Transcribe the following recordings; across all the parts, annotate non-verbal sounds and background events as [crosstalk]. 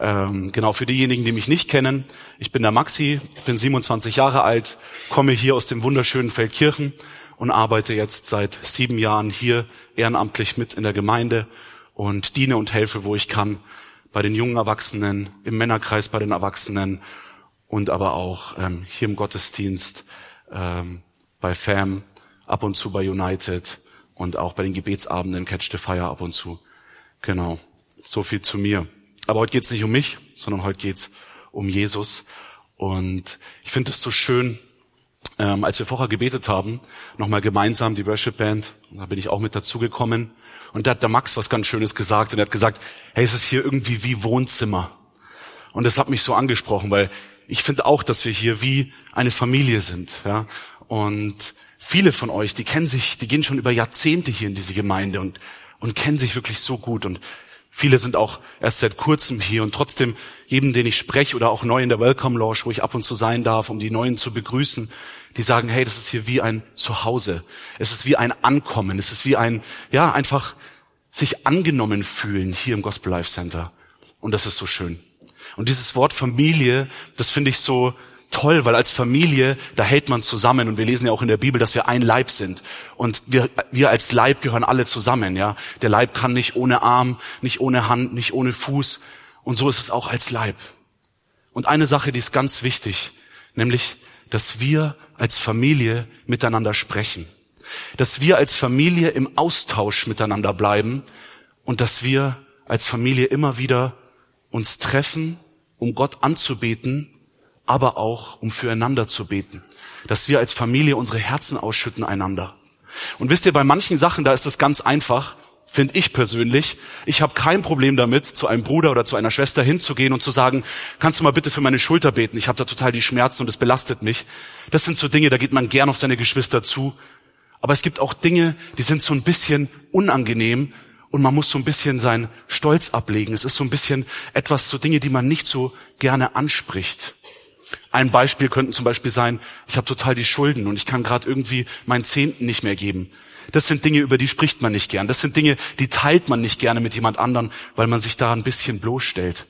Ähm, genau, für diejenigen, die mich nicht kennen, ich bin der Maxi, bin 27 Jahre alt, komme hier aus dem wunderschönen Feldkirchen und arbeite jetzt seit sieben Jahren hier ehrenamtlich mit in der Gemeinde und diene und helfe, wo ich kann, bei den jungen Erwachsenen, im Männerkreis bei den Erwachsenen und aber auch ähm, hier im Gottesdienst, ähm, bei FAM, ab und zu bei United und auch bei den Gebetsabenden Catch the Fire ab und zu. Genau, so viel zu mir. Aber heute geht's nicht um mich, sondern heute geht's um Jesus. Und ich finde es so schön, ähm, als wir vorher gebetet haben, nochmal gemeinsam die Worship Band, da bin ich auch mit dazugekommen. Und da hat der Max was ganz Schönes gesagt und er hat gesagt, hey, es ist hier irgendwie wie Wohnzimmer. Und das hat mich so angesprochen, weil ich finde auch, dass wir hier wie eine Familie sind. Ja? Und viele von euch, die kennen sich, die gehen schon über Jahrzehnte hier in diese Gemeinde und, und kennen sich wirklich so gut. Und viele sind auch erst seit kurzem hier und trotzdem jedem, den ich spreche oder auch neu in der Welcome Lounge, wo ich ab und zu sein darf, um die Neuen zu begrüßen, die sagen, hey, das ist hier wie ein Zuhause. Es ist wie ein Ankommen. Es ist wie ein, ja, einfach sich angenommen fühlen hier im Gospel Life Center. Und das ist so schön. Und dieses Wort Familie, das finde ich so, toll, weil als Familie, da hält man zusammen und wir lesen ja auch in der Bibel, dass wir ein Leib sind und wir, wir als Leib gehören alle zusammen, ja. Der Leib kann nicht ohne Arm, nicht ohne Hand, nicht ohne Fuß und so ist es auch als Leib. Und eine Sache, die ist ganz wichtig, nämlich, dass wir als Familie miteinander sprechen, dass wir als Familie im Austausch miteinander bleiben und dass wir als Familie immer wieder uns treffen, um Gott anzubeten aber auch um füreinander zu beten. Dass wir als Familie unsere Herzen ausschütten einander. Und wisst ihr, bei manchen Sachen, da ist das ganz einfach, finde ich persönlich. Ich habe kein Problem damit, zu einem Bruder oder zu einer Schwester hinzugehen und zu sagen, kannst du mal bitte für meine Schulter beten? Ich habe da total die Schmerzen und es belastet mich. Das sind so Dinge, da geht man gern auf seine Geschwister zu. Aber es gibt auch Dinge, die sind so ein bisschen unangenehm und man muss so ein bisschen seinen Stolz ablegen. Es ist so ein bisschen etwas, so Dinge, die man nicht so gerne anspricht. Ein Beispiel könnten zum Beispiel sein, ich habe total die Schulden und ich kann gerade irgendwie meinen Zehnten nicht mehr geben. Das sind Dinge, über die spricht man nicht gern. Das sind Dinge, die teilt man nicht gerne mit jemand anderen, weil man sich da ein bisschen bloßstellt.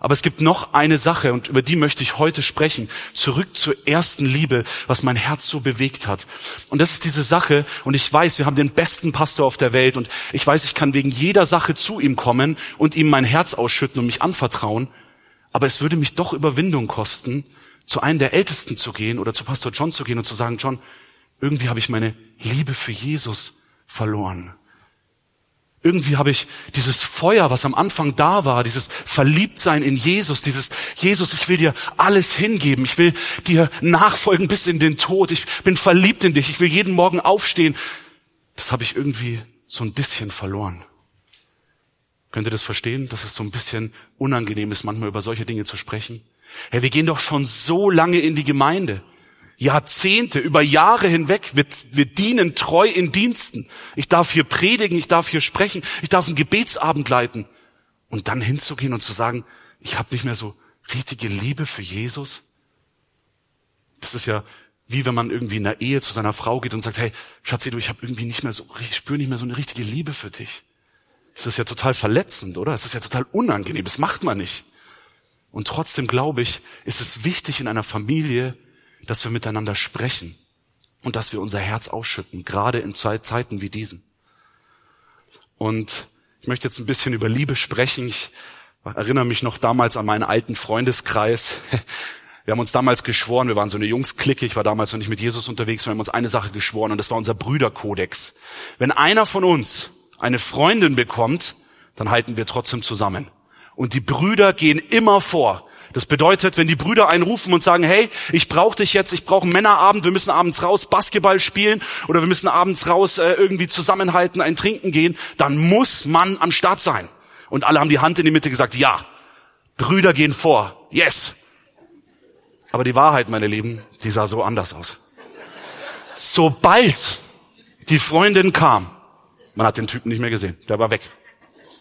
Aber es gibt noch eine Sache und über die möchte ich heute sprechen. Zurück zur ersten Liebe, was mein Herz so bewegt hat. Und das ist diese Sache und ich weiß, wir haben den besten Pastor auf der Welt und ich weiß, ich kann wegen jeder Sache zu ihm kommen und ihm mein Herz ausschütten und mich anvertrauen. Aber es würde mich doch Überwindung kosten, zu einem der Ältesten zu gehen oder zu Pastor John zu gehen und zu sagen, John, irgendwie habe ich meine Liebe für Jesus verloren. Irgendwie habe ich dieses Feuer, was am Anfang da war, dieses Verliebtsein in Jesus, dieses Jesus, ich will dir alles hingeben, ich will dir nachfolgen bis in den Tod, ich bin verliebt in dich, ich will jeden Morgen aufstehen. Das habe ich irgendwie so ein bisschen verloren. Könnt ihr das verstehen, dass es so ein bisschen unangenehm ist, manchmal über solche Dinge zu sprechen? Hey, wir gehen doch schon so lange in die Gemeinde. Jahrzehnte, über Jahre hinweg. Wir, wir dienen treu in Diensten. Ich darf hier predigen, ich darf hier sprechen, ich darf einen Gebetsabend leiten. Und dann hinzugehen und zu sagen, ich habe nicht mehr so richtige Liebe für Jesus. Das ist ja wie wenn man irgendwie in der Ehe zu seiner Frau geht und sagt, hey, Schatzi, du, ich habe irgendwie nicht mehr so, ich spüre nicht mehr so eine richtige Liebe für dich. Es ist ja total verletzend, oder? Es ist ja total unangenehm. Das macht man nicht. Und trotzdem glaube ich, ist es wichtig in einer Familie, dass wir miteinander sprechen und dass wir unser Herz ausschütten, gerade in Zeiten wie diesen. Und ich möchte jetzt ein bisschen über Liebe sprechen. Ich erinnere mich noch damals an meinen alten Freundeskreis. Wir haben uns damals geschworen, wir waren so eine Jungsklicke, ich war damals noch nicht mit Jesus unterwegs, wir haben uns eine Sache geschworen und das war unser Brüderkodex. Wenn einer von uns eine Freundin bekommt, dann halten wir trotzdem zusammen. Und die Brüder gehen immer vor. Das bedeutet, wenn die Brüder einen rufen und sagen, hey, ich brauche dich jetzt, ich brauche Männerabend, wir müssen abends raus Basketball spielen oder wir müssen abends raus äh, irgendwie zusammenhalten, ein Trinken gehen, dann muss man am Start sein. Und alle haben die Hand in die Mitte gesagt, ja, Brüder gehen vor, yes. Aber die Wahrheit, meine Lieben, die sah so anders aus. Sobald die Freundin kam, man hat den Typen nicht mehr gesehen. Der war weg.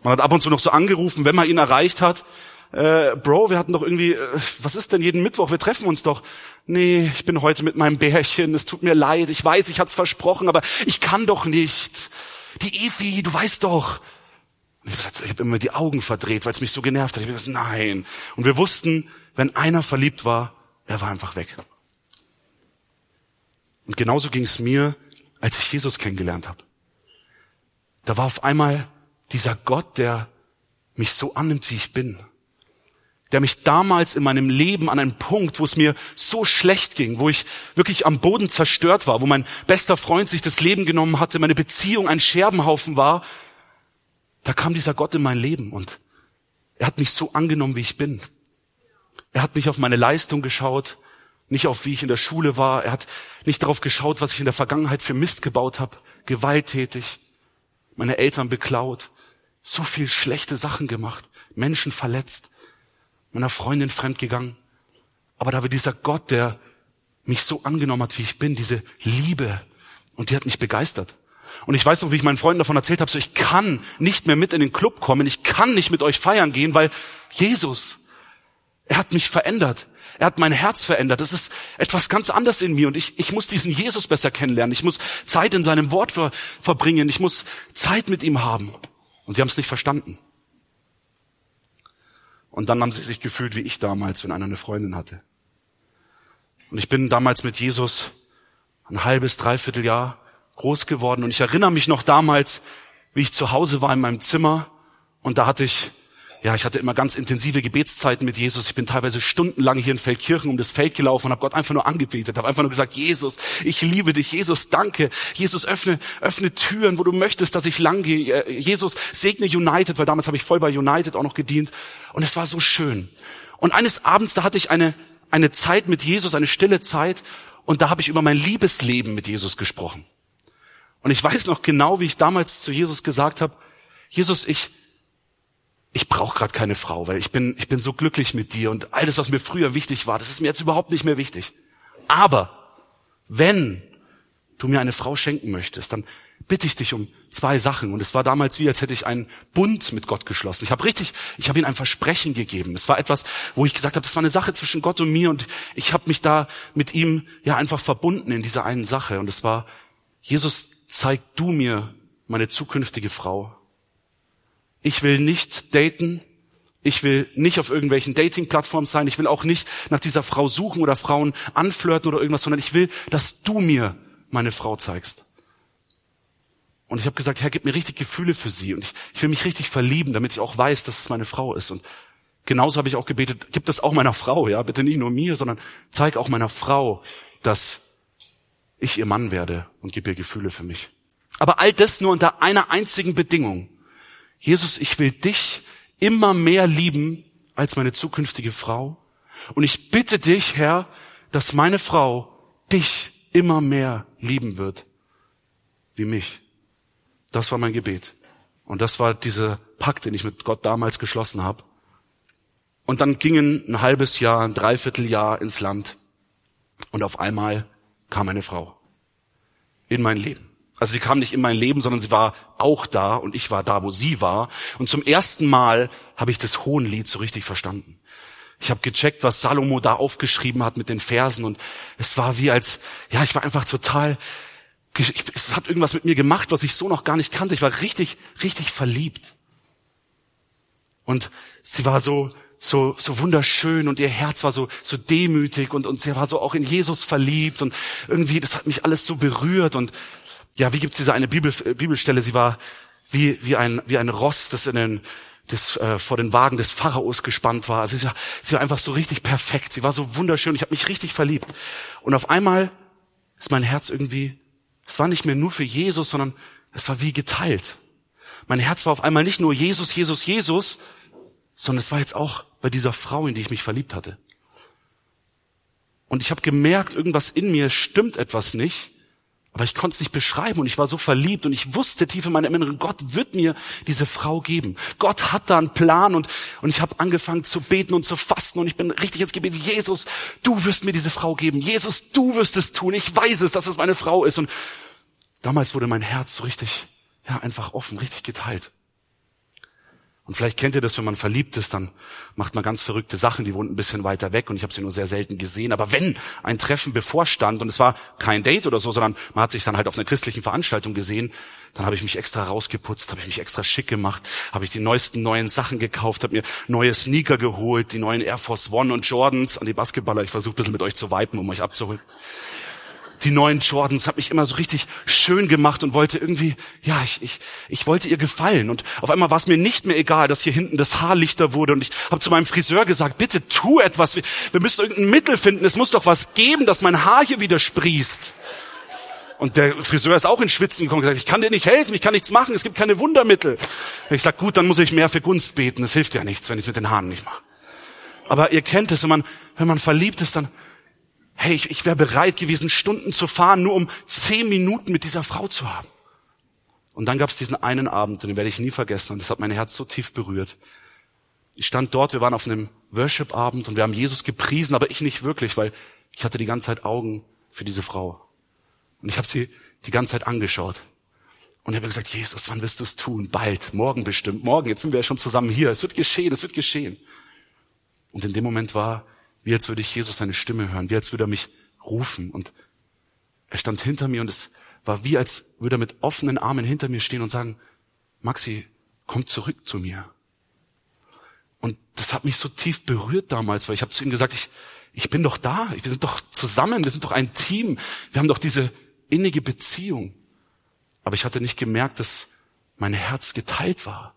Man hat ab und zu noch so angerufen, wenn man ihn erreicht hat. Äh, Bro, wir hatten doch irgendwie, äh, was ist denn jeden Mittwoch? Wir treffen uns doch. Nee, ich bin heute mit meinem Bärchen. Es tut mir leid. Ich weiß, ich hat's versprochen, aber ich kann doch nicht. Die Evi, du weißt doch. Ich habe habe immer die Augen verdreht, weil es mich so genervt hat. Ich habe gesagt, nein. Und wir wussten, wenn einer verliebt war, er war einfach weg. Und genauso ging es mir, als ich Jesus kennengelernt habe. Da war auf einmal dieser Gott, der mich so annimmt, wie ich bin. Der mich damals in meinem Leben an einem Punkt, wo es mir so schlecht ging, wo ich wirklich am Boden zerstört war, wo mein bester Freund sich das Leben genommen hatte, meine Beziehung ein Scherbenhaufen war, da kam dieser Gott in mein Leben und er hat mich so angenommen, wie ich bin. Er hat nicht auf meine Leistung geschaut, nicht auf wie ich in der Schule war, er hat nicht darauf geschaut, was ich in der Vergangenheit für Mist gebaut habe, gewalttätig, meine Eltern beklaut, so viel schlechte Sachen gemacht, Menschen verletzt, meiner Freundin fremdgegangen. Aber da war dieser Gott, der mich so angenommen hat, wie ich bin, diese Liebe, und die hat mich begeistert. Und ich weiß noch, wie ich meinen Freunden davon erzählt habe, so ich kann nicht mehr mit in den Club kommen, ich kann nicht mit euch feiern gehen, weil Jesus, er hat mich verändert. Er hat mein Herz verändert. Das ist etwas ganz anderes in mir und ich, ich muss diesen Jesus besser kennenlernen. Ich muss Zeit in seinem Wort ver, verbringen. Ich muss Zeit mit ihm haben. Und sie haben es nicht verstanden. Und dann haben sie sich gefühlt wie ich damals, wenn einer eine Freundin hatte. Und ich bin damals mit Jesus ein halbes, dreiviertel Jahr groß geworden. Und ich erinnere mich noch damals, wie ich zu Hause war in meinem Zimmer. Und da hatte ich ja, ich hatte immer ganz intensive Gebetszeiten mit Jesus. Ich bin teilweise stundenlang hier in Feldkirchen um das Feld gelaufen und habe Gott einfach nur angebetet, habe einfach nur gesagt, Jesus, ich liebe dich, Jesus, danke. Jesus, öffne, öffne Türen, wo du möchtest, dass ich lang gehe. Äh, Jesus, segne United, weil damals habe ich voll bei United auch noch gedient. Und es war so schön. Und eines Abends, da hatte ich eine, eine Zeit mit Jesus, eine stille Zeit. Und da habe ich über mein Liebesleben mit Jesus gesprochen. Und ich weiß noch genau, wie ich damals zu Jesus gesagt habe, Jesus, ich, ich brauche gerade keine Frau, weil ich bin, ich bin so glücklich mit dir und alles, was mir früher wichtig war, das ist mir jetzt überhaupt nicht mehr wichtig. Aber wenn du mir eine Frau schenken möchtest, dann bitte ich dich um zwei Sachen. Und es war damals wie, als hätte ich einen Bund mit Gott geschlossen. Ich habe richtig, ich habe ihm ein Versprechen gegeben. Es war etwas, wo ich gesagt habe, das war eine Sache zwischen Gott und mir und ich habe mich da mit ihm ja einfach verbunden in dieser einen Sache. Und es war, Jesus, zeig du mir meine zukünftige Frau. Ich will nicht daten. Ich will nicht auf irgendwelchen Dating-Plattformen sein. Ich will auch nicht nach dieser Frau suchen oder Frauen anflirten oder irgendwas, sondern ich will, dass du mir meine Frau zeigst. Und ich habe gesagt, Herr, gib mir richtig Gefühle für sie. Und ich, ich will mich richtig verlieben, damit ich auch weiß, dass es meine Frau ist. Und genauso habe ich auch gebetet, gib das auch meiner Frau, ja, bitte nicht nur mir, sondern zeig auch meiner Frau, dass ich ihr Mann werde und gib ihr Gefühle für mich. Aber all das nur unter einer einzigen Bedingung. Jesus, ich will dich immer mehr lieben als meine zukünftige Frau. Und ich bitte dich, Herr, dass meine Frau dich immer mehr lieben wird wie mich. Das war mein Gebet. Und das war dieser Pakt, den ich mit Gott damals geschlossen habe. Und dann gingen ein halbes Jahr, ein Dreivierteljahr ins Land. Und auf einmal kam eine Frau in mein Leben. Also sie kam nicht in mein Leben, sondern sie war auch da und ich war da, wo sie war. Und zum ersten Mal habe ich das Hohenlied so richtig verstanden. Ich habe gecheckt, was Salomo da aufgeschrieben hat mit den Versen und es war wie als, ja, ich war einfach total, es hat irgendwas mit mir gemacht, was ich so noch gar nicht kannte. Ich war richtig, richtig verliebt. Und sie war so, so, so wunderschön und ihr Herz war so, so demütig und, und sie war so auch in Jesus verliebt und irgendwie, das hat mich alles so berührt und ja, wie gibt's diese eine Bibel, äh, Bibelstelle? Sie war wie, wie ein, wie ein Ross, das in den, das äh, vor den Wagen des Pharaos gespannt war. Also sie war, sie war einfach so richtig perfekt. Sie war so wunderschön. Ich habe mich richtig verliebt. Und auf einmal ist mein Herz irgendwie, es war nicht mehr nur für Jesus, sondern es war wie geteilt. Mein Herz war auf einmal nicht nur Jesus, Jesus, Jesus, sondern es war jetzt auch bei dieser Frau, in die ich mich verliebt hatte. Und ich habe gemerkt, irgendwas in mir stimmt etwas nicht. Aber ich konnte es nicht beschreiben und ich war so verliebt und ich wusste tief in meinem Inneren, Gott wird mir diese Frau geben. Gott hat da einen Plan und, und ich habe angefangen zu beten und zu fasten und ich bin richtig ins Gebet, Jesus, du wirst mir diese Frau geben. Jesus, du wirst es tun. Ich weiß es, dass es meine Frau ist. Und damals wurde mein Herz so richtig, ja, einfach offen, richtig geteilt. Und vielleicht kennt ihr das, wenn man verliebt ist, dann macht man ganz verrückte Sachen, die wohnt ein bisschen weiter weg und ich habe sie nur sehr selten gesehen. Aber wenn ein Treffen bevorstand und es war kein Date oder so, sondern man hat sich dann halt auf einer christlichen Veranstaltung gesehen, dann habe ich mich extra rausgeputzt, habe ich mich extra schick gemacht, habe ich die neuesten neuen Sachen gekauft, habe mir neue Sneaker geholt, die neuen Air Force One und Jordans an die Basketballer. Ich versuche ein bisschen mit euch zu vipen, um euch abzuholen die neuen Jordans, habe mich immer so richtig schön gemacht und wollte irgendwie, ja, ich, ich, ich wollte ihr gefallen. Und auf einmal war es mir nicht mehr egal, dass hier hinten das Haar lichter wurde. Und ich habe zu meinem Friseur gesagt, bitte tu etwas. Wir, wir müssen irgendein Mittel finden. Es muss doch was geben, dass mein Haar hier wieder sprießt. Und der Friseur ist auch in Schwitzen gekommen und gesagt, ich kann dir nicht helfen, ich kann nichts machen, es gibt keine Wundermittel. Und ich sag, gut, dann muss ich mehr für Gunst beten. Das hilft ja nichts, wenn ich es mit den Haaren nicht mache. Aber ihr kennt es, wenn man, wenn man verliebt ist, dann, hey, ich, ich wäre bereit gewesen, Stunden zu fahren, nur um zehn Minuten mit dieser Frau zu haben. Und dann gab es diesen einen Abend, den werde ich nie vergessen, und das hat mein Herz so tief berührt. Ich stand dort, wir waren auf einem Worship-Abend und wir haben Jesus gepriesen, aber ich nicht wirklich, weil ich hatte die ganze Zeit Augen für diese Frau. Und ich habe sie die ganze Zeit angeschaut. Und ich habe gesagt, Jesus, wann wirst du es tun? Bald, morgen bestimmt, morgen, jetzt sind wir ja schon zusammen hier. Es wird geschehen, es wird geschehen. Und in dem Moment war wie als würde ich Jesus seine Stimme hören, wie als würde er mich rufen. Und er stand hinter mir und es war wie als würde er mit offenen Armen hinter mir stehen und sagen, Maxi, komm zurück zu mir. Und das hat mich so tief berührt damals, weil ich habe zu ihm gesagt, ich, ich bin doch da, wir sind doch zusammen, wir sind doch ein Team, wir haben doch diese innige Beziehung. Aber ich hatte nicht gemerkt, dass mein Herz geteilt war.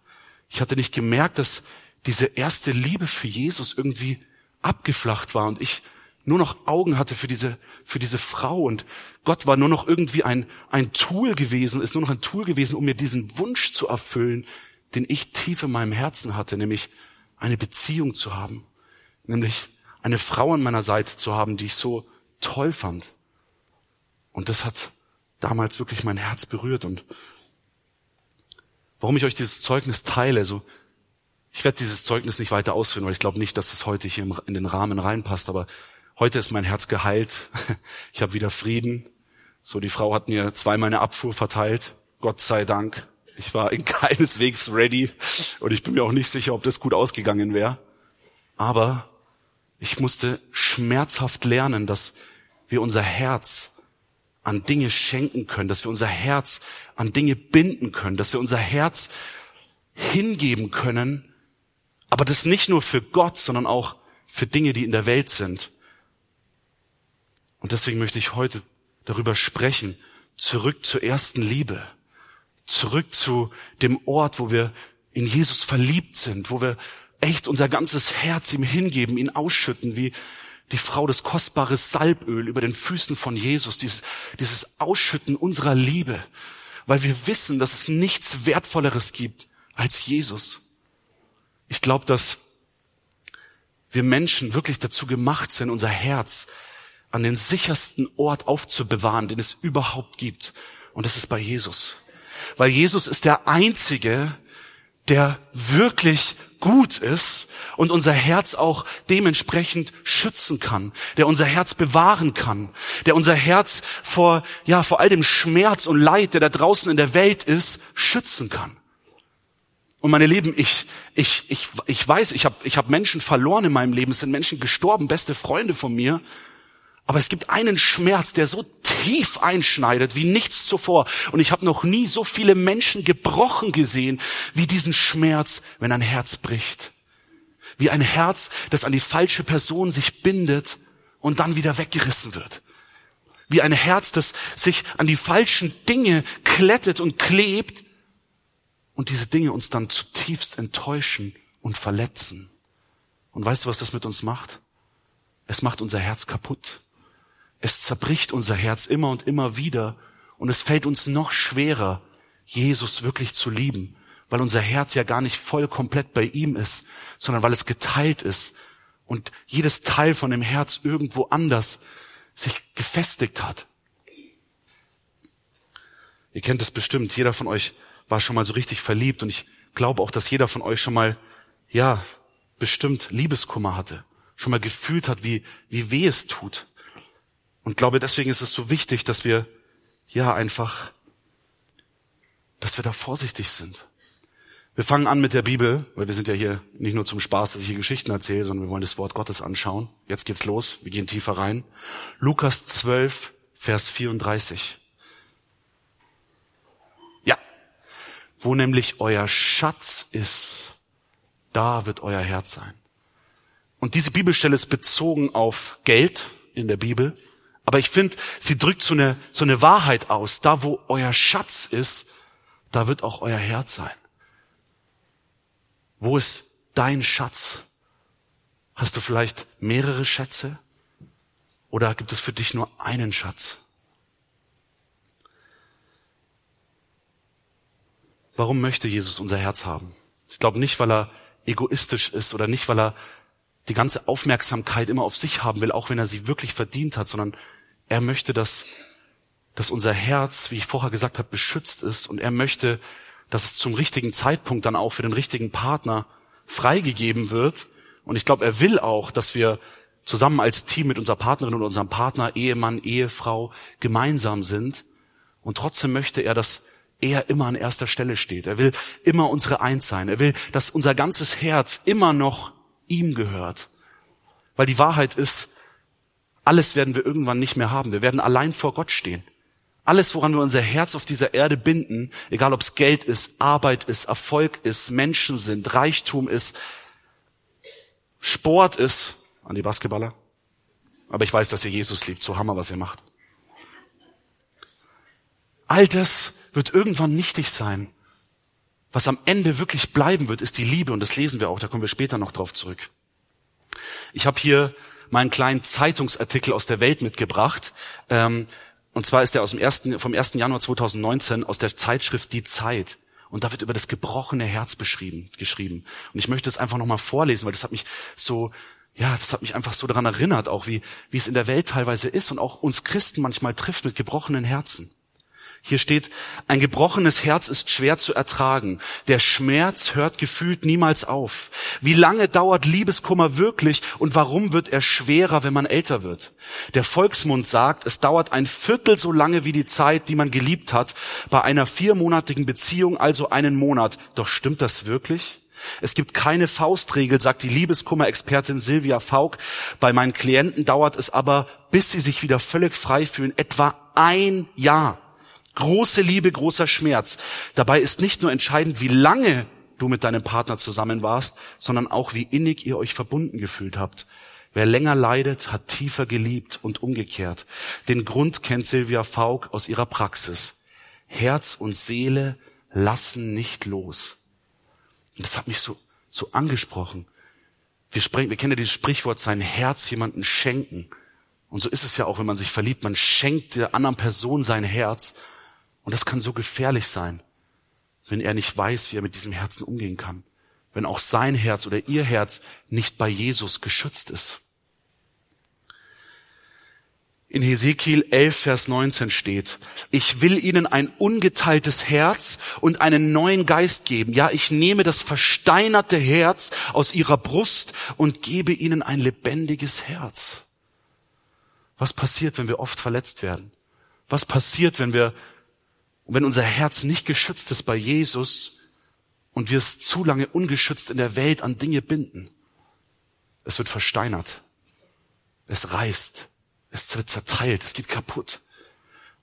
Ich hatte nicht gemerkt, dass diese erste Liebe für Jesus irgendwie abgeflacht war und ich nur noch Augen hatte für diese, für diese Frau und Gott war nur noch irgendwie ein, ein Tool gewesen, ist nur noch ein Tool gewesen, um mir diesen Wunsch zu erfüllen, den ich tief in meinem Herzen hatte, nämlich eine Beziehung zu haben, nämlich eine Frau an meiner Seite zu haben, die ich so toll fand. Und das hat damals wirklich mein Herz berührt und warum ich euch dieses Zeugnis teile, so ich werde dieses Zeugnis nicht weiter ausführen, weil ich glaube nicht, dass es heute hier in den Rahmen reinpasst, aber heute ist mein Herz geheilt. [laughs] Ich habe wieder Frieden. So, die Frau hat mir zweimal eine Abfuhr verteilt. Gott sei Dank. Ich war in [laughs] keineswegs ready und ich bin mir auch nicht sicher, ob das gut ausgegangen wäre. Aber ich musste schmerzhaft lernen, dass wir unser Herz an Dinge schenken können, dass wir unser Herz an Dinge binden können, dass wir unser Herz hingeben können, aber das nicht nur für Gott, sondern auch für Dinge, die in der Welt sind. Und deswegen möchte ich heute darüber sprechen, zurück zur ersten Liebe, zurück zu dem Ort, wo wir in Jesus verliebt sind, wo wir echt unser ganzes Herz ihm hingeben, ihn ausschütten, wie die Frau das kostbare Salböl über den Füßen von Jesus, dieses, dieses Ausschütten unserer Liebe, weil wir wissen, dass es nichts Wertvolleres gibt als Jesus. Ich glaube, dass wir Menschen wirklich dazu gemacht sind, unser Herz an den sichersten Ort aufzubewahren, den es überhaupt gibt. Und das ist bei Jesus. Weil Jesus ist der Einzige, der wirklich gut ist und unser Herz auch dementsprechend schützen kann, der unser Herz bewahren kann, der unser Herz vor, ja, vor all dem Schmerz und Leid, der da draußen in der Welt ist, schützen kann. Und meine Lieben, ich, ich, ich, ich weiß, ich habe ich hab Menschen verloren in meinem Leben, es sind Menschen gestorben, beste Freunde von mir. Aber es gibt einen Schmerz, der so tief einschneidet wie nichts zuvor. Und ich habe noch nie so viele Menschen gebrochen gesehen wie diesen Schmerz, wenn ein Herz bricht. Wie ein Herz, das an die falsche Person sich bindet und dann wieder weggerissen wird. Wie ein Herz, das sich an die falschen Dinge klettet und klebt und diese Dinge uns dann zutiefst enttäuschen und verletzen. Und weißt du, was das mit uns macht? Es macht unser Herz kaputt. Es zerbricht unser Herz immer und immer wieder und es fällt uns noch schwerer, Jesus wirklich zu lieben, weil unser Herz ja gar nicht voll komplett bei ihm ist, sondern weil es geteilt ist und jedes Teil von dem Herz irgendwo anders sich gefestigt hat. Ihr kennt es bestimmt, jeder von euch war schon mal so richtig verliebt und ich glaube auch, dass jeder von euch schon mal, ja, bestimmt Liebeskummer hatte, schon mal gefühlt hat, wie, wie weh es tut. Und glaube, deswegen ist es so wichtig, dass wir, ja, einfach, dass wir da vorsichtig sind. Wir fangen an mit der Bibel, weil wir sind ja hier nicht nur zum Spaß, dass ich hier Geschichten erzähle, sondern wir wollen das Wort Gottes anschauen. Jetzt geht's los, wir gehen tiefer rein. Lukas 12, Vers 34. wo nämlich euer Schatz ist, da wird euer Herz sein. Und diese Bibelstelle ist bezogen auf Geld in der Bibel. Aber ich finde, sie drückt so eine, so eine Wahrheit aus. Da, wo euer Schatz ist, da wird auch euer Herz sein. Wo ist dein Schatz? Hast du vielleicht mehrere Schätze? Oder gibt es für dich nur einen Schatz? Warum möchte Jesus unser Herz haben? Ich glaube nicht, weil er egoistisch ist oder nicht, weil er die ganze Aufmerksamkeit immer auf sich haben will, auch wenn er sie wirklich verdient hat, sondern er möchte, dass, dass unser Herz, wie ich vorher gesagt habe, beschützt ist und er möchte, dass es zum richtigen Zeitpunkt dann auch für den richtigen Partner freigegeben wird. Und ich glaube, er will auch, dass wir zusammen als Team mit unserer Partnerin und unserem Partner, Ehemann, Ehefrau gemeinsam sind. Und trotzdem möchte er, dass er immer an erster Stelle steht. Er will immer unsere Eins sein. Er will, dass unser ganzes Herz immer noch ihm gehört. Weil die Wahrheit ist, alles werden wir irgendwann nicht mehr haben. Wir werden allein vor Gott stehen. Alles, woran wir unser Herz auf dieser Erde binden, egal ob es Geld ist, Arbeit ist, Erfolg ist, Menschen sind, Reichtum ist, Sport ist, an die Basketballer. Aber ich weiß, dass ihr Jesus liebt, so hammer, was ihr macht. All das wird irgendwann nichtig sein. Was am Ende wirklich bleiben wird, ist die Liebe und das lesen wir auch, da kommen wir später noch drauf zurück. Ich habe hier meinen kleinen Zeitungsartikel aus der Welt mitgebracht. Ähm, und zwar ist der aus dem ersten, vom 1. Januar 2019 aus der Zeitschrift Die Zeit. Und da wird über das gebrochene Herz beschrieben, geschrieben. Und ich möchte es einfach nochmal vorlesen, weil das hat mich so, ja, das hat mich einfach so daran erinnert, auch wie, wie es in der Welt teilweise ist und auch uns Christen manchmal trifft mit gebrochenen Herzen. Hier steht, ein gebrochenes Herz ist schwer zu ertragen. Der Schmerz hört gefühlt niemals auf. Wie lange dauert Liebeskummer wirklich und warum wird er schwerer, wenn man älter wird? Der Volksmund sagt, es dauert ein Viertel so lange wie die Zeit, die man geliebt hat, bei einer viermonatigen Beziehung also einen Monat. Doch stimmt das wirklich? Es gibt keine Faustregel, sagt die Liebeskummer-Expertin Silvia Faulk. Bei meinen Klienten dauert es aber, bis sie sich wieder völlig frei fühlen, etwa ein Jahr. Große Liebe, großer Schmerz. Dabei ist nicht nur entscheidend, wie lange du mit deinem Partner zusammen warst, sondern auch, wie innig ihr euch verbunden gefühlt habt. Wer länger leidet, hat tiefer geliebt und umgekehrt. Den Grund kennt Silvia Faulk aus ihrer Praxis. Herz und Seele lassen nicht los. Und das hat mich so, so angesprochen. Wir, sprechen, wir kennen ja dieses Sprichwort, sein Herz jemanden schenken. Und so ist es ja auch, wenn man sich verliebt. Man schenkt der anderen Person sein Herz und das kann so gefährlich sein, wenn er nicht weiß, wie er mit diesem Herzen umgehen kann. Wenn auch sein Herz oder ihr Herz nicht bei Jesus geschützt ist. In Hesekiel 11, Vers 19 steht, ich will ihnen ein ungeteiltes Herz und einen neuen Geist geben. Ja, ich nehme das versteinerte Herz aus ihrer Brust und gebe ihnen ein lebendiges Herz. Was passiert, wenn wir oft verletzt werden? Was passiert, wenn wir und wenn unser Herz nicht geschützt ist bei Jesus und wir es zu lange ungeschützt in der Welt an Dinge binden, es wird versteinert. Es reißt. Es wird zerteilt. Es geht kaputt.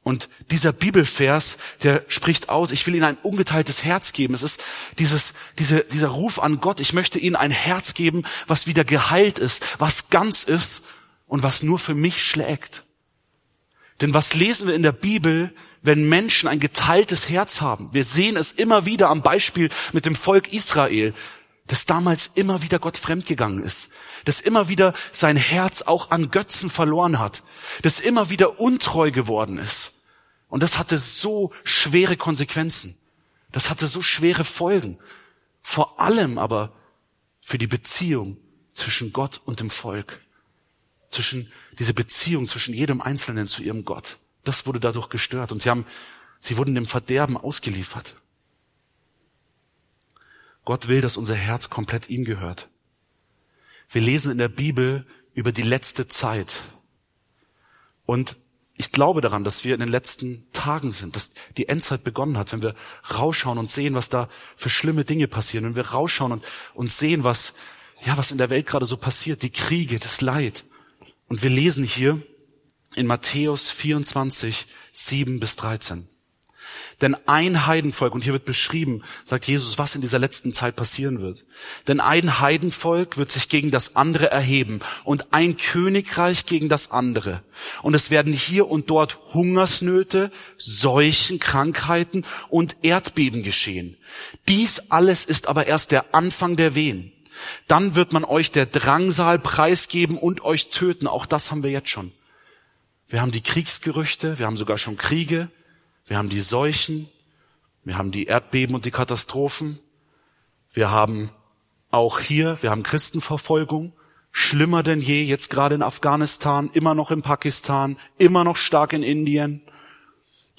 Und dieser Bibelvers, der spricht aus, ich will Ihnen ein ungeteiltes Herz geben. Es ist dieses, diese, dieser Ruf an Gott. Ich möchte Ihnen ein Herz geben, was wieder geheilt ist, was ganz ist und was nur für mich schlägt. Denn was lesen wir in der Bibel, wenn Menschen ein geteiltes Herz haben? Wir sehen es immer wieder am Beispiel mit dem Volk Israel, das damals immer wieder Gott fremdgegangen ist, das immer wieder sein Herz auch an Götzen verloren hat, das immer wieder untreu geworden ist. Und das hatte so schwere Konsequenzen. Das hatte so schwere Folgen. Vor allem aber für die Beziehung zwischen Gott und dem Volk zwischen diese Beziehung zwischen jedem Einzelnen zu ihrem Gott. Das wurde dadurch gestört und sie haben, sie wurden dem Verderben ausgeliefert. Gott will, dass unser Herz komplett ihm gehört. Wir lesen in der Bibel über die letzte Zeit. Und ich glaube daran, dass wir in den letzten Tagen sind, dass die Endzeit begonnen hat, wenn wir rausschauen und sehen, was da für schlimme Dinge passieren, wenn wir rausschauen und, und sehen, was, ja, was in der Welt gerade so passiert, die Kriege, das Leid. Und wir lesen hier in Matthäus 24, 7 bis 13. Denn ein Heidenvolk, und hier wird beschrieben, sagt Jesus, was in dieser letzten Zeit passieren wird. Denn ein Heidenvolk wird sich gegen das andere erheben und ein Königreich gegen das andere. Und es werden hier und dort Hungersnöte, Seuchen, Krankheiten und Erdbeben geschehen. Dies alles ist aber erst der Anfang der Wehen. Dann wird man euch der Drangsal preisgeben und euch töten. Auch das haben wir jetzt schon. Wir haben die Kriegsgerüchte, wir haben sogar schon Kriege, wir haben die Seuchen, wir haben die Erdbeben und die Katastrophen, wir haben auch hier, wir haben Christenverfolgung, schlimmer denn je, jetzt gerade in Afghanistan, immer noch in Pakistan, immer noch stark in Indien.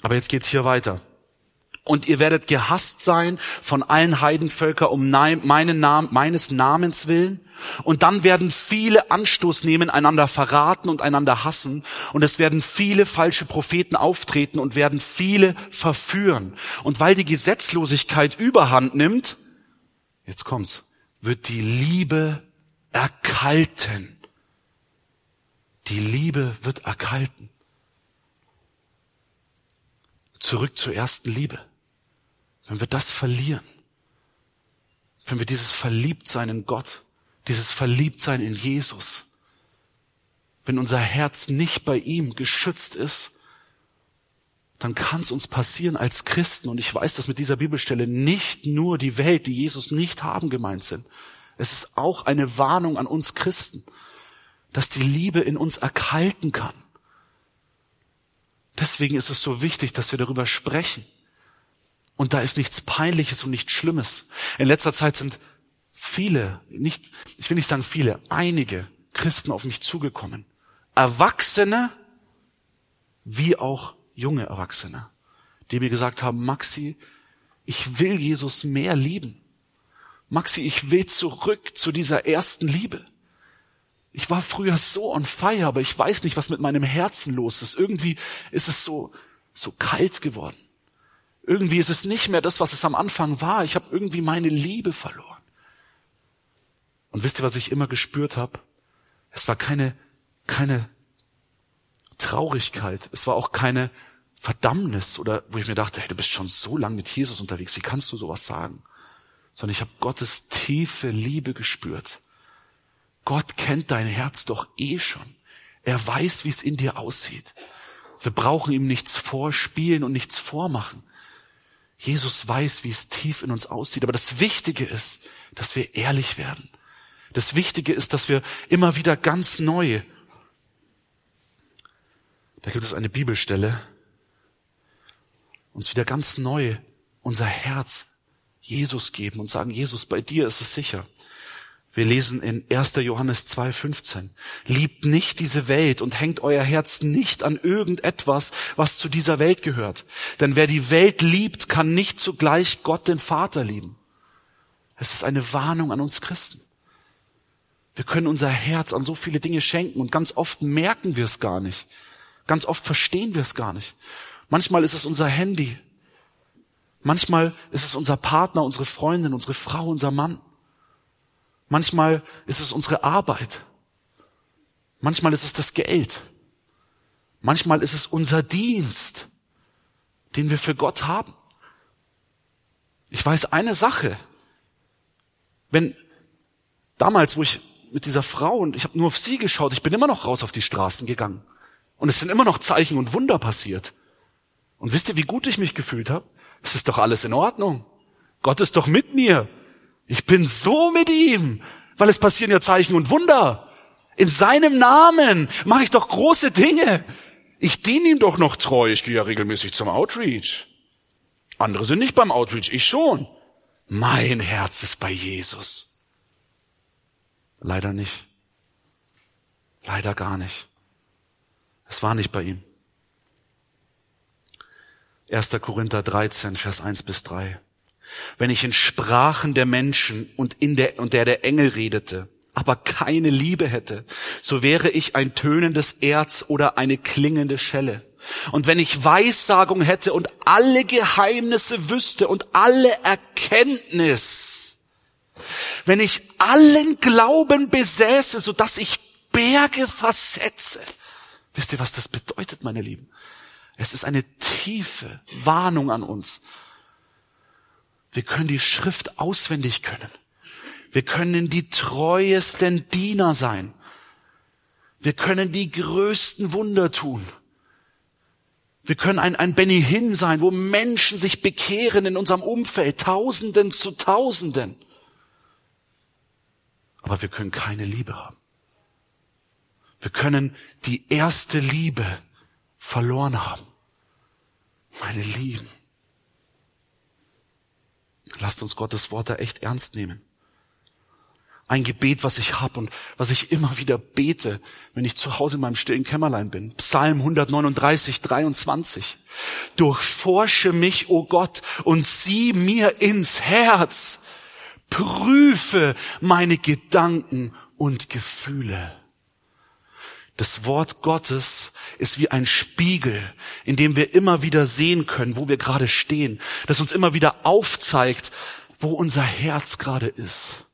Aber jetzt geht's hier weiter. Und ihr werdet gehasst sein von allen Heidenvölker um meinen Namen, meines Namens willen. Und dann werden viele Anstoß nehmen, einander verraten und einander hassen. Und es werden viele falsche Propheten auftreten und werden viele verführen. Und weil die Gesetzlosigkeit überhand nimmt, jetzt kommt's, wird die Liebe erkalten. Die Liebe wird erkalten. Zurück zur ersten Liebe. Wenn wir das verlieren, wenn wir dieses Verliebtsein in Gott, dieses Verliebtsein in Jesus, wenn unser Herz nicht bei ihm geschützt ist, dann kann es uns passieren als Christen, und ich weiß, dass mit dieser Bibelstelle nicht nur die Welt, die Jesus nicht haben, gemeint sind. Es ist auch eine Warnung an uns Christen, dass die Liebe in uns erkalten kann. Deswegen ist es so wichtig, dass wir darüber sprechen. Und da ist nichts Peinliches und nichts Schlimmes. In letzter Zeit sind viele, nicht, ich will nicht sagen viele, einige Christen auf mich zugekommen. Erwachsene wie auch junge Erwachsene, die mir gesagt haben, Maxi, ich will Jesus mehr lieben. Maxi, ich will zurück zu dieser ersten Liebe. Ich war früher so on fire, aber ich weiß nicht, was mit meinem Herzen los ist. Irgendwie ist es so, so kalt geworden. Irgendwie ist es nicht mehr das, was es am Anfang war. Ich habe irgendwie meine Liebe verloren. Und wisst ihr, was ich immer gespürt habe? Es war keine, keine Traurigkeit. Es war auch keine Verdammnis oder wo ich mir dachte, hey, du bist schon so lang mit Jesus unterwegs. Wie kannst du sowas sagen? Sondern ich habe Gottes tiefe Liebe gespürt. Gott kennt dein Herz doch eh schon. Er weiß, wie es in dir aussieht. Wir brauchen ihm nichts vorspielen und nichts vormachen. Jesus weiß, wie es tief in uns aussieht. Aber das Wichtige ist, dass wir ehrlich werden. Das Wichtige ist, dass wir immer wieder ganz neu, da gibt es eine Bibelstelle, uns wieder ganz neu unser Herz Jesus geben und sagen, Jesus, bei dir ist es sicher. Wir lesen in 1. Johannes 2.15. Liebt nicht diese Welt und hängt euer Herz nicht an irgendetwas, was zu dieser Welt gehört. Denn wer die Welt liebt, kann nicht zugleich Gott den Vater lieben. Es ist eine Warnung an uns Christen. Wir können unser Herz an so viele Dinge schenken und ganz oft merken wir es gar nicht. Ganz oft verstehen wir es gar nicht. Manchmal ist es unser Handy. Manchmal ist es unser Partner, unsere Freundin, unsere Frau, unser Mann. Manchmal ist es unsere Arbeit. Manchmal ist es das Geld. Manchmal ist es unser Dienst, den wir für Gott haben. Ich weiß eine Sache. Wenn damals, wo ich mit dieser Frau und ich habe nur auf sie geschaut, ich bin immer noch raus auf die Straßen gegangen. Und es sind immer noch Zeichen und Wunder passiert. Und wisst ihr, wie gut ich mich gefühlt habe? Es ist doch alles in Ordnung. Gott ist doch mit mir. Ich bin so mit ihm, weil es passieren ja Zeichen und Wunder. In seinem Namen mache ich doch große Dinge. Ich diene ihm doch noch treu. Ich gehe ja regelmäßig zum Outreach. Andere sind nicht beim Outreach, ich schon. Mein Herz ist bei Jesus. Leider nicht. Leider gar nicht. Es war nicht bei ihm. 1. Korinther 13, Vers 1 bis 3 wenn ich in Sprachen der Menschen und in der, und der der Engel redete, aber keine Liebe hätte, so wäre ich ein tönendes Erz oder eine klingende Schelle. Und wenn ich Weissagung hätte und alle Geheimnisse wüsste und alle Erkenntnis, wenn ich allen Glauben besäße, so dass ich Berge versetze. Wisst ihr, was das bedeutet, meine Lieben? Es ist eine tiefe Warnung an uns. Wir können die Schrift auswendig können. Wir können die treuesten Diener sein. Wir können die größten Wunder tun. Wir können ein, ein Benny Hinn sein, wo Menschen sich bekehren in unserem Umfeld, Tausenden zu Tausenden. Aber wir können keine Liebe haben. Wir können die erste Liebe verloren haben. Meine Lieben. Lasst uns Gottes Worte echt ernst nehmen. Ein Gebet, was ich habe und was ich immer wieder bete, wenn ich zu Hause in meinem stillen Kämmerlein bin. Psalm 139, 23. Durchforsche mich, o oh Gott, und sieh mir ins Herz. Prüfe meine Gedanken und Gefühle. Das Wort Gottes ist wie ein Spiegel, in dem wir immer wieder sehen können, wo wir gerade stehen, das uns immer wieder aufzeigt, wo unser Herz gerade ist.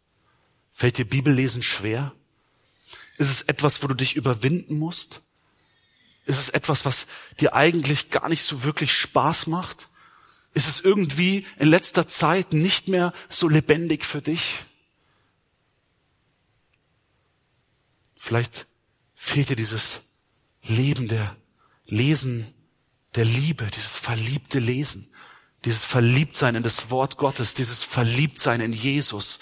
Fällt dir Bibellesen schwer? Ist es etwas, wo du dich überwinden musst? Ist es etwas, was dir eigentlich gar nicht so wirklich Spaß macht? Ist es irgendwie in letzter Zeit nicht mehr so lebendig für dich? Vielleicht fehlt dir dieses Leben der Lesen der Liebe, dieses verliebte Lesen, dieses Verliebtsein in das Wort Gottes, dieses Verliebtsein in Jesus,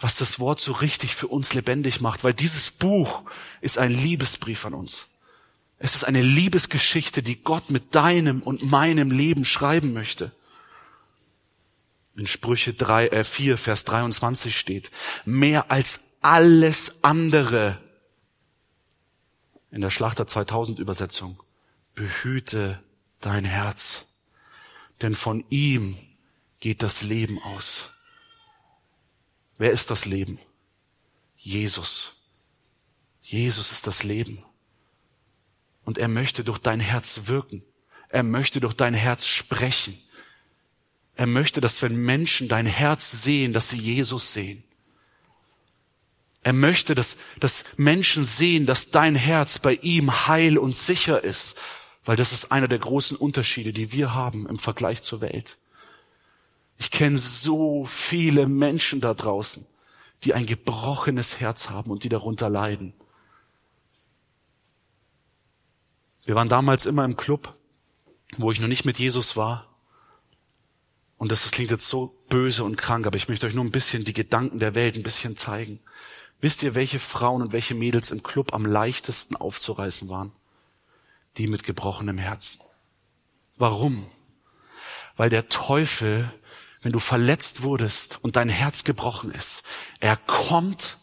was das Wort so richtig für uns lebendig macht, weil dieses Buch ist ein Liebesbrief an uns. Es ist eine Liebesgeschichte, die Gott mit deinem und meinem Leben schreiben möchte. In Sprüche 3, äh 4, Vers 23 steht, mehr als alles andere in der Schlachter 2000 Übersetzung, behüte dein Herz, denn von ihm geht das Leben aus. Wer ist das Leben? Jesus. Jesus ist das Leben. Und er möchte durch dein Herz wirken. Er möchte durch dein Herz sprechen. Er möchte, dass wenn Menschen dein Herz sehen, dass sie Jesus sehen. Er möchte, dass, dass Menschen sehen, dass dein Herz bei ihm heil und sicher ist, weil das ist einer der großen Unterschiede, die wir haben im Vergleich zur Welt. Ich kenne so viele Menschen da draußen, die ein gebrochenes Herz haben und die darunter leiden. Wir waren damals immer im Club, wo ich noch nicht mit Jesus war. Und das klingt jetzt so böse und krank, aber ich möchte euch nur ein bisschen die Gedanken der Welt ein bisschen zeigen. Wisst ihr, welche Frauen und welche Mädels im Club am leichtesten aufzureißen waren? Die mit gebrochenem Herzen. Warum? Weil der Teufel, wenn du verletzt wurdest und dein Herz gebrochen ist, er kommt,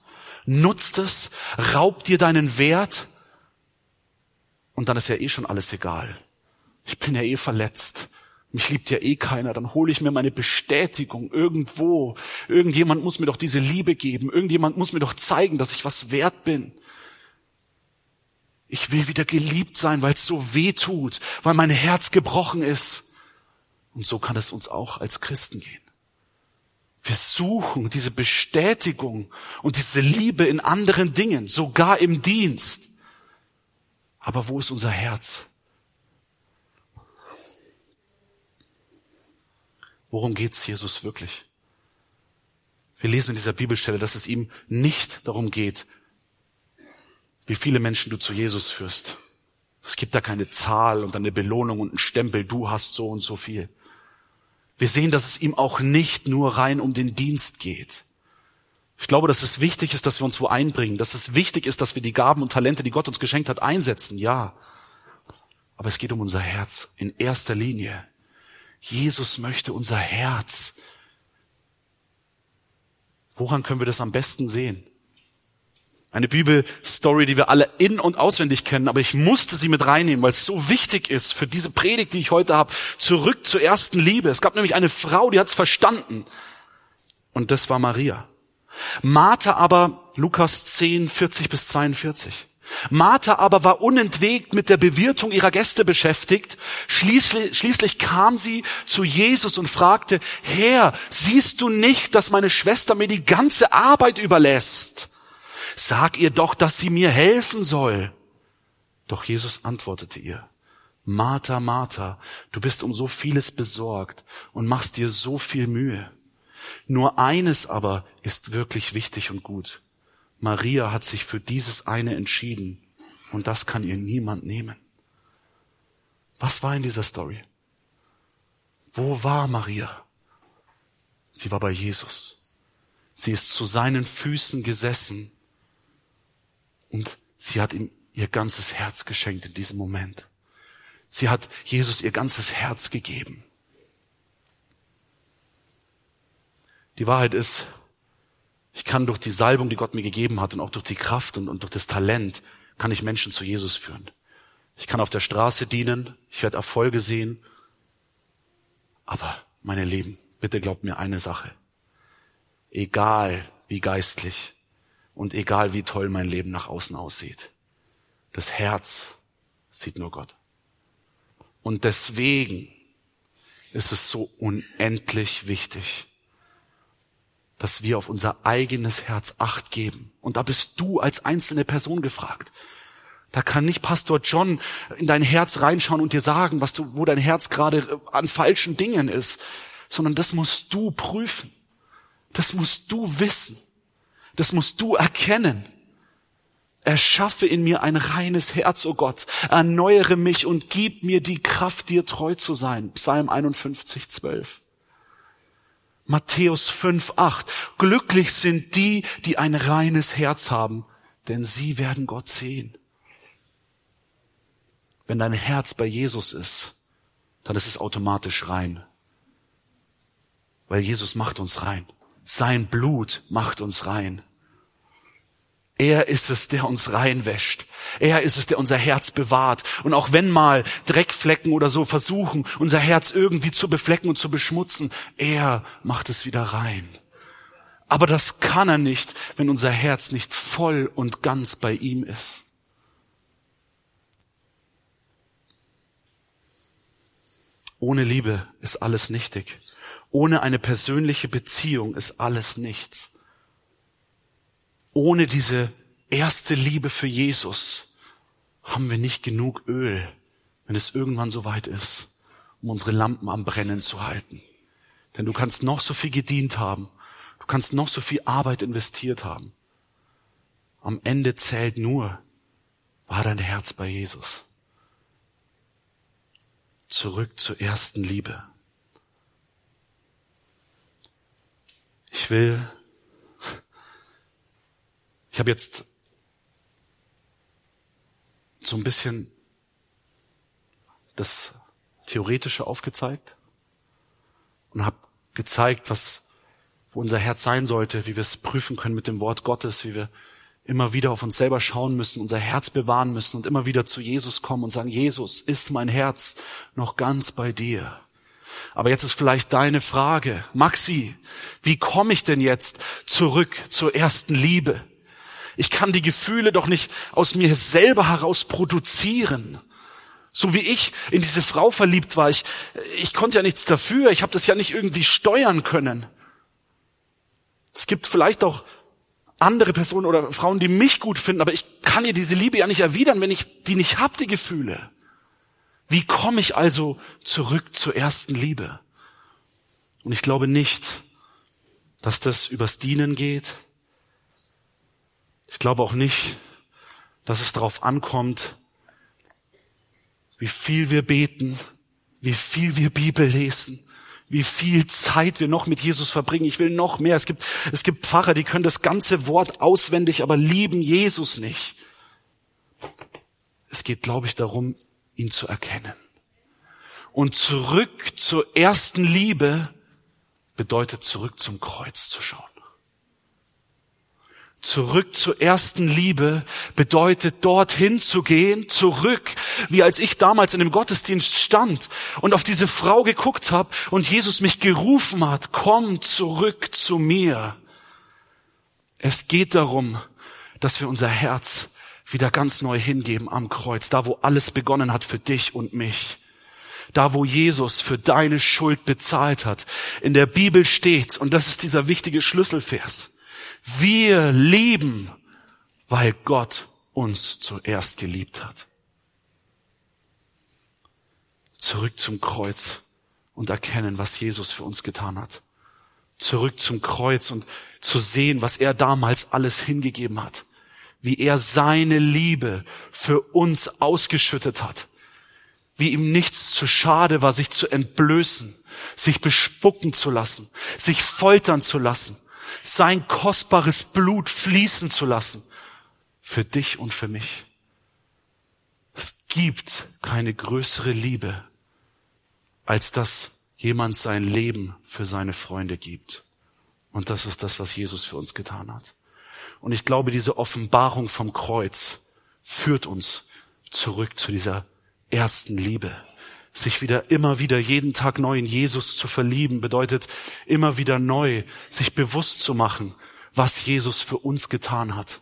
nutzt es, raubt dir deinen Wert und dann ist ja eh schon alles egal. Ich bin ja eh verletzt. Mich liebt ja eh keiner, dann hole ich mir meine Bestätigung irgendwo. Irgendjemand muss mir doch diese Liebe geben. Irgendjemand muss mir doch zeigen, dass ich was wert bin. Ich will wieder geliebt sein, weil es so weh tut, weil mein Herz gebrochen ist. Und so kann es uns auch als Christen gehen. Wir suchen diese Bestätigung und diese Liebe in anderen Dingen, sogar im Dienst. Aber wo ist unser Herz? Worum geht's Jesus wirklich? Wir lesen in dieser Bibelstelle, dass es ihm nicht darum geht, wie viele Menschen du zu Jesus führst. Es gibt da keine Zahl und eine Belohnung und einen Stempel, du hast so und so viel. Wir sehen, dass es ihm auch nicht nur rein um den Dienst geht. Ich glaube, dass es wichtig ist, dass wir uns wo einbringen, dass es wichtig ist, dass wir die Gaben und Talente, die Gott uns geschenkt hat, einsetzen, ja. Aber es geht um unser Herz in erster Linie. Jesus möchte unser Herz. Woran können wir das am besten sehen? Eine Bibelstory, die wir alle in- und auswendig kennen, aber ich musste sie mit reinnehmen, weil es so wichtig ist für diese Predigt, die ich heute habe. Zurück zur ersten Liebe. Es gab nämlich eine Frau, die hat es verstanden. Und das war Maria. Martha aber, Lukas 10, 40 bis 42. Martha aber war unentwegt mit der Bewirtung ihrer Gäste beschäftigt. Schließlich, schließlich kam sie zu Jesus und fragte, Herr, siehst du nicht, dass meine Schwester mir die ganze Arbeit überlässt? Sag ihr doch, dass sie mir helfen soll. Doch Jesus antwortete ihr, Martha, Martha, du bist um so vieles besorgt und machst dir so viel Mühe. Nur eines aber ist wirklich wichtig und gut. Maria hat sich für dieses eine entschieden und das kann ihr niemand nehmen. Was war in dieser Story? Wo war Maria? Sie war bei Jesus. Sie ist zu seinen Füßen gesessen und sie hat ihm ihr ganzes Herz geschenkt in diesem Moment. Sie hat Jesus ihr ganzes Herz gegeben. Die Wahrheit ist, ich kann durch die Salbung, die Gott mir gegeben hat und auch durch die Kraft und, und durch das Talent, kann ich Menschen zu Jesus führen. Ich kann auf der Straße dienen, ich werde Erfolge sehen. Aber, meine Lieben, bitte glaubt mir eine Sache. Egal wie geistlich und egal wie toll mein Leben nach außen aussieht, das Herz sieht nur Gott. Und deswegen ist es so unendlich wichtig, dass wir auf unser eigenes Herz acht geben. Und da bist du als einzelne Person gefragt. Da kann nicht Pastor John in dein Herz reinschauen und dir sagen, was du, wo dein Herz gerade an falschen Dingen ist, sondern das musst du prüfen. Das musst du wissen. Das musst du erkennen. Erschaffe in mir ein reines Herz, o oh Gott. Erneuere mich und gib mir die Kraft, dir treu zu sein. Psalm 51, 12. Matthäus 5, 8. Glücklich sind die, die ein reines Herz haben, denn sie werden Gott sehen. Wenn dein Herz bei Jesus ist, dann ist es automatisch rein. Weil Jesus macht uns rein. Sein Blut macht uns rein. Er ist es, der uns reinwäscht. Er ist es, der unser Herz bewahrt. Und auch wenn mal Dreckflecken oder so versuchen, unser Herz irgendwie zu beflecken und zu beschmutzen, er macht es wieder rein. Aber das kann er nicht, wenn unser Herz nicht voll und ganz bei ihm ist. Ohne Liebe ist alles nichtig. Ohne eine persönliche Beziehung ist alles nichts ohne diese erste Liebe für Jesus haben wir nicht genug Öl, wenn es irgendwann so weit ist, um unsere Lampen am Brennen zu halten. Denn du kannst noch so viel gedient haben, du kannst noch so viel Arbeit investiert haben. Am Ende zählt nur, war dein Herz bei Jesus. Zurück zur ersten Liebe. Ich will ich habe jetzt so ein bisschen das Theoretische aufgezeigt und habe gezeigt, was wo unser Herz sein sollte, wie wir es prüfen können mit dem Wort Gottes, wie wir immer wieder auf uns selber schauen müssen, unser Herz bewahren müssen und immer wieder zu Jesus kommen und sagen, Jesus, ist mein Herz noch ganz bei dir? Aber jetzt ist vielleicht deine Frage, Maxi, wie komme ich denn jetzt zurück zur ersten Liebe? Ich kann die Gefühle doch nicht aus mir selber heraus produzieren. So wie ich in diese Frau verliebt war, ich, ich konnte ja nichts dafür, ich habe das ja nicht irgendwie steuern können. Es gibt vielleicht auch andere Personen oder Frauen, die mich gut finden, aber ich kann ihr diese Liebe ja nicht erwidern, wenn ich die nicht hab, die Gefühle. Wie komme ich also zurück zur ersten Liebe? Und ich glaube nicht, dass das übers Dienen geht, ich glaube auch nicht, dass es darauf ankommt, wie viel wir beten, wie viel wir Bibel lesen, wie viel Zeit wir noch mit Jesus verbringen. Ich will noch mehr. Es gibt, es gibt Pfarrer, die können das ganze Wort auswendig, aber lieben Jesus nicht. Es geht, glaube ich, darum, ihn zu erkennen. Und zurück zur ersten Liebe bedeutet zurück zum Kreuz zu schauen. Zurück zur ersten Liebe bedeutet dorthin zu gehen, zurück, wie als ich damals in dem Gottesdienst stand und auf diese Frau geguckt habe und Jesus mich gerufen hat, komm zurück zu mir. Es geht darum, dass wir unser Herz wieder ganz neu hingeben am Kreuz, da wo alles begonnen hat für dich und mich. Da wo Jesus für deine Schuld bezahlt hat. In der Bibel steht, und das ist dieser wichtige Schlüsselvers, wir lieben, weil Gott uns zuerst geliebt hat. Zurück zum Kreuz und erkennen, was Jesus für uns getan hat. Zurück zum Kreuz und zu sehen, was er damals alles hingegeben hat wie er seine Liebe für uns ausgeschüttet hat, wie ihm nichts zu schade war, sich zu entblößen, sich bespucken zu lassen, sich foltern zu lassen, sein kostbares Blut fließen zu lassen, für dich und für mich. Es gibt keine größere Liebe, als dass jemand sein Leben für seine Freunde gibt. Und das ist das, was Jesus für uns getan hat. Und ich glaube, diese Offenbarung vom Kreuz führt uns zurück zu dieser ersten Liebe. Sich wieder, immer wieder jeden Tag neu in Jesus zu verlieben, bedeutet immer wieder neu, sich bewusst zu machen, was Jesus für uns getan hat.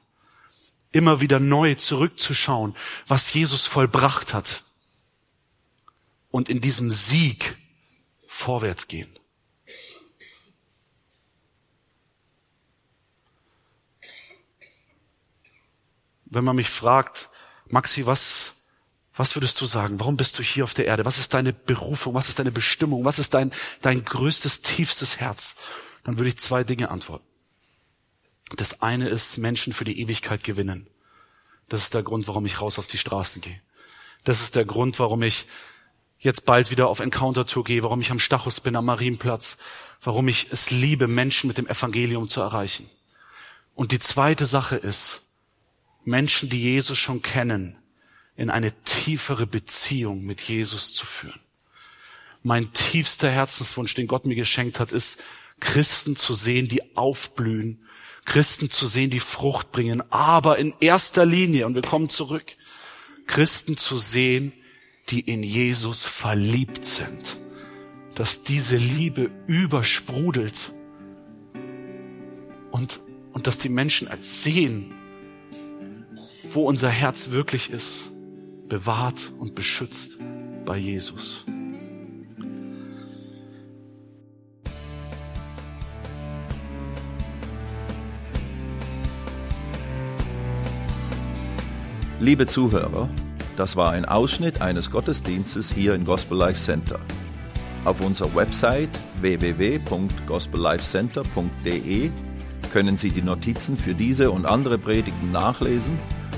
Immer wieder neu zurückzuschauen, was Jesus vollbracht hat. Und in diesem Sieg vorwärts gehen. wenn man mich fragt, Maxi, was, was würdest du sagen? Warum bist du hier auf der Erde? Was ist deine Berufung? Was ist deine Bestimmung? Was ist dein, dein größtes, tiefstes Herz? Dann würde ich zwei Dinge antworten. Das eine ist Menschen für die Ewigkeit gewinnen. Das ist der Grund, warum ich raus auf die Straßen gehe. Das ist der Grund, warum ich jetzt bald wieder auf Encounter-Tour gehe, warum ich am Stachus bin, am Marienplatz, warum ich es liebe, Menschen mit dem Evangelium zu erreichen. Und die zweite Sache ist, Menschen, die Jesus schon kennen, in eine tiefere Beziehung mit Jesus zu führen. Mein tiefster Herzenswunsch, den Gott mir geschenkt hat, ist, Christen zu sehen, die aufblühen, Christen zu sehen, die Frucht bringen, aber in erster Linie, und wir kommen zurück, Christen zu sehen, die in Jesus verliebt sind, dass diese Liebe übersprudelt und, und dass die Menschen sehen, wo unser Herz wirklich ist, bewahrt und beschützt bei Jesus. Liebe Zuhörer, das war ein Ausschnitt eines Gottesdienstes hier im Gospel Life Center. Auf unserer Website www.gospellifecenter.de können Sie die Notizen für diese und andere Predigten nachlesen